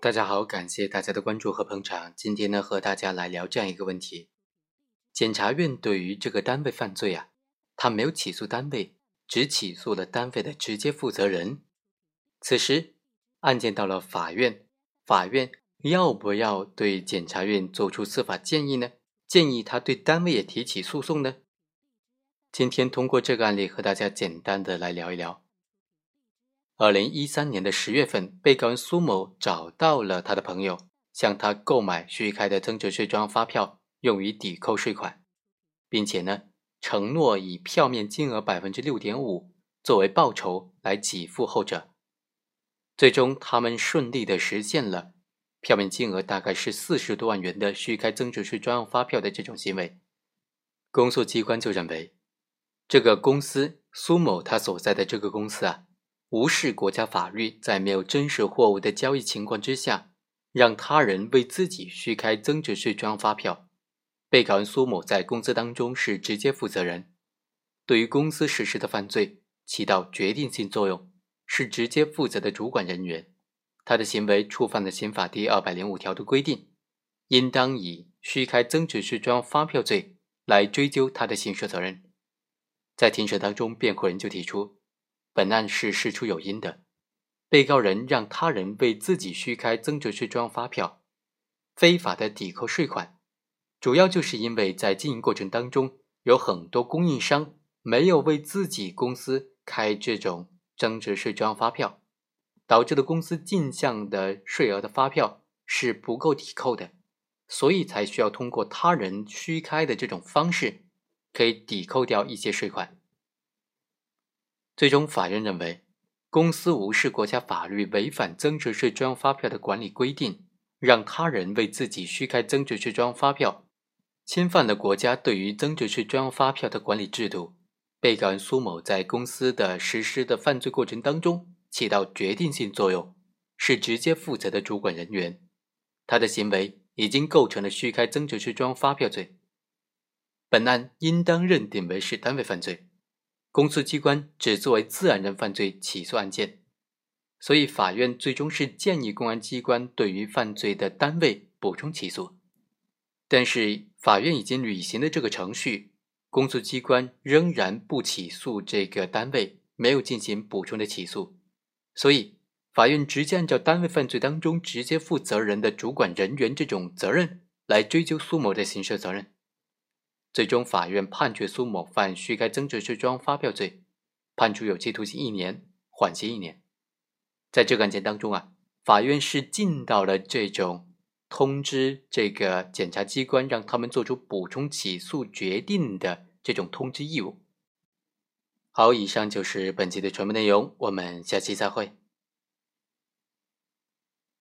大家好，感谢大家的关注和捧场。今天呢，和大家来聊这样一个问题：检察院对于这个单位犯罪啊，他没有起诉单位，只起诉了单位的直接负责人。此时案件到了法院，法院要不要对检察院做出司法建议呢？建议他对单位也提起诉讼呢？今天通过这个案例和大家简单的来聊一聊。二零一三年的十月份，被告人苏某找到了他的朋友，向他购买虚开的增值税专用发票，用于抵扣税款，并且呢，承诺以票面金额百分之六点五作为报酬来给付后者。最终，他们顺利的实现了票面金额大概是四十多万元的虚开增值税专用发票的这种行为。公诉机关就认为，这个公司苏某他所在的这个公司啊。无视国家法律，在没有真实货物的交易情况之下，让他人为自己虚开增值税专用发票。被告人苏某在公司当中是直接负责人，对于公司实施的犯罪起到决定性作用，是直接负责的主管人员。他的行为触犯了刑法第二百零五条的规定，应当以虚开增值税专用发票罪来追究他的刑事责任。在庭审当中，辩护人就提出。本案是事出有因的，被告人让他人为自己虚开增值税专用发票，非法的抵扣税款，主要就是因为在经营过程当中有很多供应商没有为自己公司开这种增值税专用发票，导致的公司进项的税额的发票是不够抵扣的，所以才需要通过他人虚开的这种方式，可以抵扣掉一些税款。最终，法院认为，公司无视国家法律，违反增值税专用发票的管理规定，让他人为自己虚开增值税专用发票，侵犯了国家对于增值税专用发票的管理制度。被告人苏某在公司的实施的犯罪过程当中起到决定性作用，是直接负责的主管人员，他的行为已经构成了虚开增值税专用发票罪。本案应当认定为是单位犯罪。公诉机关只作为自然人犯罪起诉案件，所以法院最终是建议公安机关对于犯罪的单位补充起诉。但是法院已经履行了这个程序，公诉机关仍然不起诉这个单位，没有进行补充的起诉，所以法院直接按照单位犯罪当中直接负责人的主管人员这种责任来追究苏某的刑事责任。最终，法院判决苏某犯虚开增值税专用发票罪，判处有期徒刑一年，缓刑一年。在这个案件当中啊，法院是尽到了这种通知这个检察机关，让他们做出补充起诉决定的这种通知义务。好，以上就是本期的全部内容，我们下期再会。